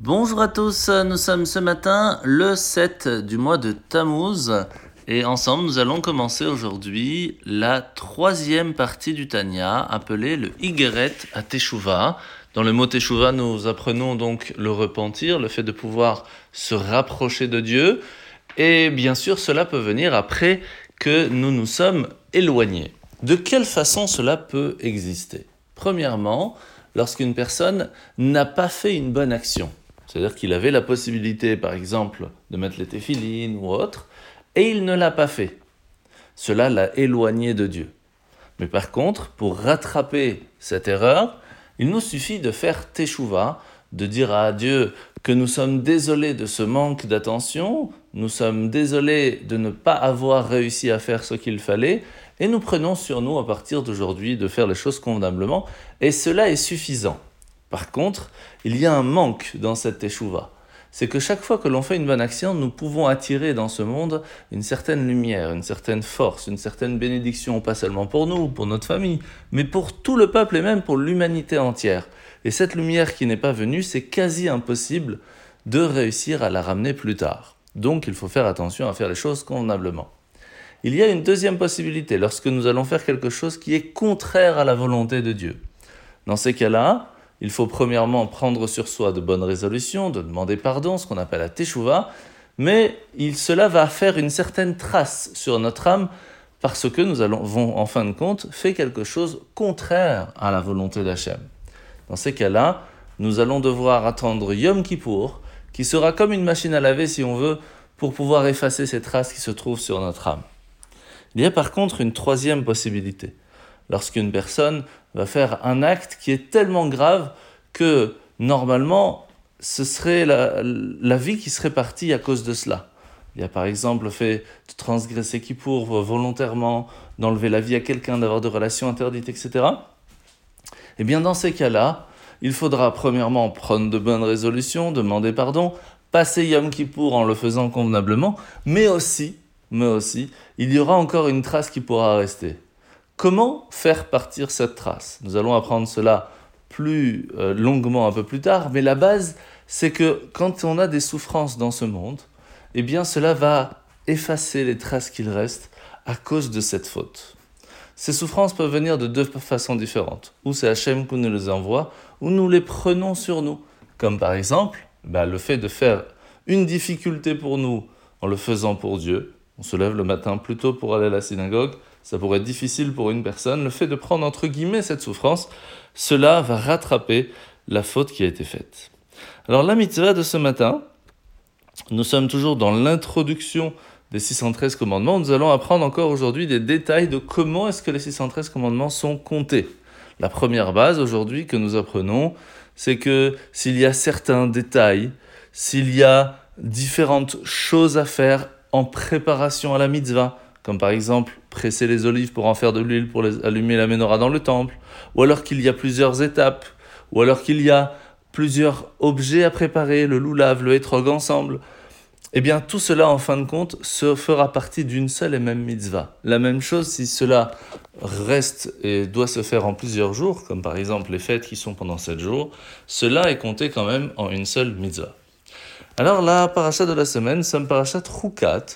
Bonjour à tous, nous sommes ce matin le 7 du mois de Tammuz et ensemble nous allons commencer aujourd'hui la troisième partie du Tanya appelée le Igeret à Teshuvah. Dans le mot Teshuvah nous apprenons donc le repentir, le fait de pouvoir se rapprocher de Dieu et bien sûr cela peut venir après que nous nous sommes éloignés. De quelle façon cela peut exister? Premièrement, lorsqu'une personne n'a pas fait une bonne action. C'est-à-dire qu'il avait la possibilité, par exemple, de mettre les téphilines ou autre, et il ne l'a pas fait. Cela l'a éloigné de Dieu. Mais par contre, pour rattraper cette erreur, il nous suffit de faire teshuva, de dire à Dieu que nous sommes désolés de ce manque d'attention, nous sommes désolés de ne pas avoir réussi à faire ce qu'il fallait, et nous prenons sur nous à partir d'aujourd'hui de faire les choses convenablement, et cela est suffisant. Par contre, il y a un manque dans cette teshuva. C'est que chaque fois que l'on fait une bonne action, nous pouvons attirer dans ce monde une certaine lumière, une certaine force, une certaine bénédiction, pas seulement pour nous, pour notre famille, mais pour tout le peuple et même pour l'humanité entière. Et cette lumière qui n'est pas venue, c'est quasi impossible de réussir à la ramener plus tard. Donc il faut faire attention à faire les choses convenablement. Il y a une deuxième possibilité lorsque nous allons faire quelque chose qui est contraire à la volonté de Dieu. Dans ces cas-là, il faut premièrement prendre sur soi de bonnes résolutions, de demander pardon, ce qu'on appelle la teshuva, mais cela va faire une certaine trace sur notre âme parce que nous avons en fin de compte fait quelque chose contraire à la volonté d'Hachem. Dans ces cas-là, nous allons devoir attendre Yom Kippour, qui sera comme une machine à laver si on veut, pour pouvoir effacer ces traces qui se trouvent sur notre âme. Il y a par contre une troisième possibilité lorsqu'une personne va faire un acte qui est tellement grave que normalement ce serait la, vie qui serait partie à cause de cela. Il y a par exemple le fait de transgresser qui pour volontairement, d'enlever la vie à quelqu'un, d'avoir de relations interdites, etc. Eh bien dans ces cas-là, il faudra premièrement prendre de bonnes résolutions, demander pardon, passer Yom Kippour en le faisant convenablement, mais aussi, mais aussi, il y aura encore une trace qui pourra rester. Comment faire partir cette trace? Nous allons apprendre cela plus euh, longuement un peu plus tard, mais la base, c'est que quand on a des souffrances dans ce monde, eh bien cela va effacer les traces qu'il reste à cause de cette faute. Ces souffrances peuvent venir de deux façons différentes. Ou c'est Hachem qui nous les envoie, ou nous les prenons sur nous. Comme par exemple, bah, le fait de faire une difficulté pour nous en le faisant pour Dieu. On se lève le matin plus tôt pour aller à la synagogue, ça pourrait être difficile pour une personne, le fait de prendre entre guillemets cette souffrance, cela va rattraper la faute qui a été faite. Alors la mitzvah de ce matin, nous sommes toujours dans l'introduction des 613 commandements. Nous allons apprendre encore aujourd'hui des détails de comment est-ce que les 613 commandements sont comptés. La première base aujourd'hui que nous apprenons, c'est que s'il y a certains détails, s'il y a différentes choses à faire en préparation à la mitzvah, comme par exemple presser les olives pour en faire de l'huile pour allumer la menorah dans le temple, ou alors qu'il y a plusieurs étapes, ou alors qu'il y a plusieurs objets à préparer, le loulav, le hétrog ensemble, eh bien tout cela en fin de compte se fera partie d'une seule et même mitzvah. La même chose si cela reste et doit se faire en plusieurs jours, comme par exemple les fêtes qui sont pendant sept jours, cela est compté quand même en une seule mitzvah. Alors la paracha de la semaine, c'est une paracha Troukat,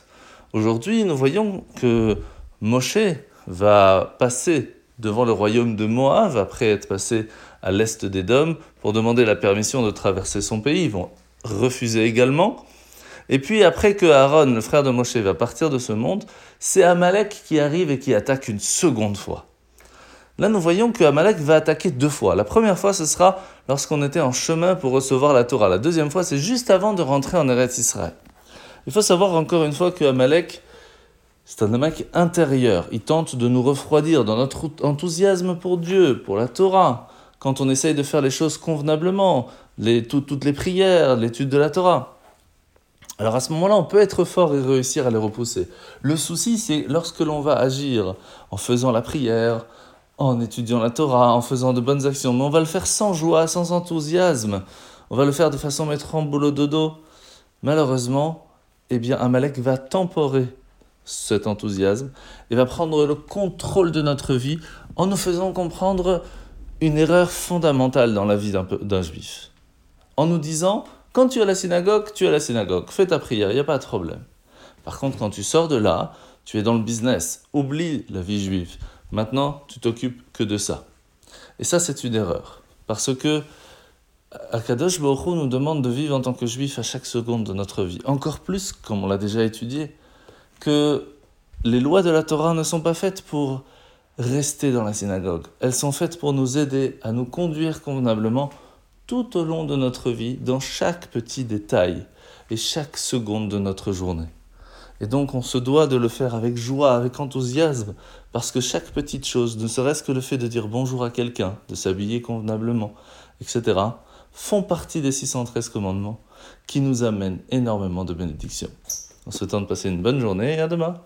Aujourd'hui, nous voyons que Moshe va passer devant le royaume de Moab après être passé à l'est d'Édom pour demander la permission de traverser son pays. Ils vont refuser également. Et puis après que Aaron, le frère de Moshe, va partir de ce monde, c'est Amalek qui arrive et qui attaque une seconde fois. Là, nous voyons que Amalek va attaquer deux fois. La première fois, ce sera lorsqu'on était en chemin pour recevoir la Torah. La deuxième fois, c'est juste avant de rentrer en Eretz Israël. Il faut savoir encore une fois que Amalek, c'est un mec intérieur. Il tente de nous refroidir dans notre enthousiasme pour Dieu, pour la Torah. Quand on essaye de faire les choses convenablement, toutes les prières, l'étude de la Torah. Alors à ce moment-là, on peut être fort et réussir à les repousser. Le souci, c'est lorsque l'on va agir en faisant la prière, en étudiant la Torah, en faisant de bonnes actions, mais on va le faire sans joie, sans enthousiasme. On va le faire de façon mettre en boulot dodo. Malheureusement, eh bien Amalek va temporer cet enthousiasme et va prendre le contrôle de notre vie en nous faisant comprendre une erreur fondamentale dans la vie d'un juif. En nous disant Quand tu es à la synagogue, tu es à la synagogue. Fais ta prière, il n'y a pas de problème. Par contre, quand tu sors de là, tu es dans le business. Oublie la vie juive. Maintenant, tu t'occupes que de ça. Et ça, c'est une erreur. Parce que Akadosh Baruch nous demande de vivre en tant que juif à chaque seconde de notre vie. Encore plus, comme on l'a déjà étudié, que les lois de la Torah ne sont pas faites pour rester dans la synagogue. Elles sont faites pour nous aider à nous conduire convenablement tout au long de notre vie, dans chaque petit détail et chaque seconde de notre journée. Et donc on se doit de le faire avec joie, avec enthousiasme, parce que chaque petite chose, ne serait-ce que le fait de dire bonjour à quelqu'un, de s'habiller convenablement, etc., font partie des 613 commandements qui nous amènent énormément de bénédictions. En souhaitant de passer une bonne journée et à demain.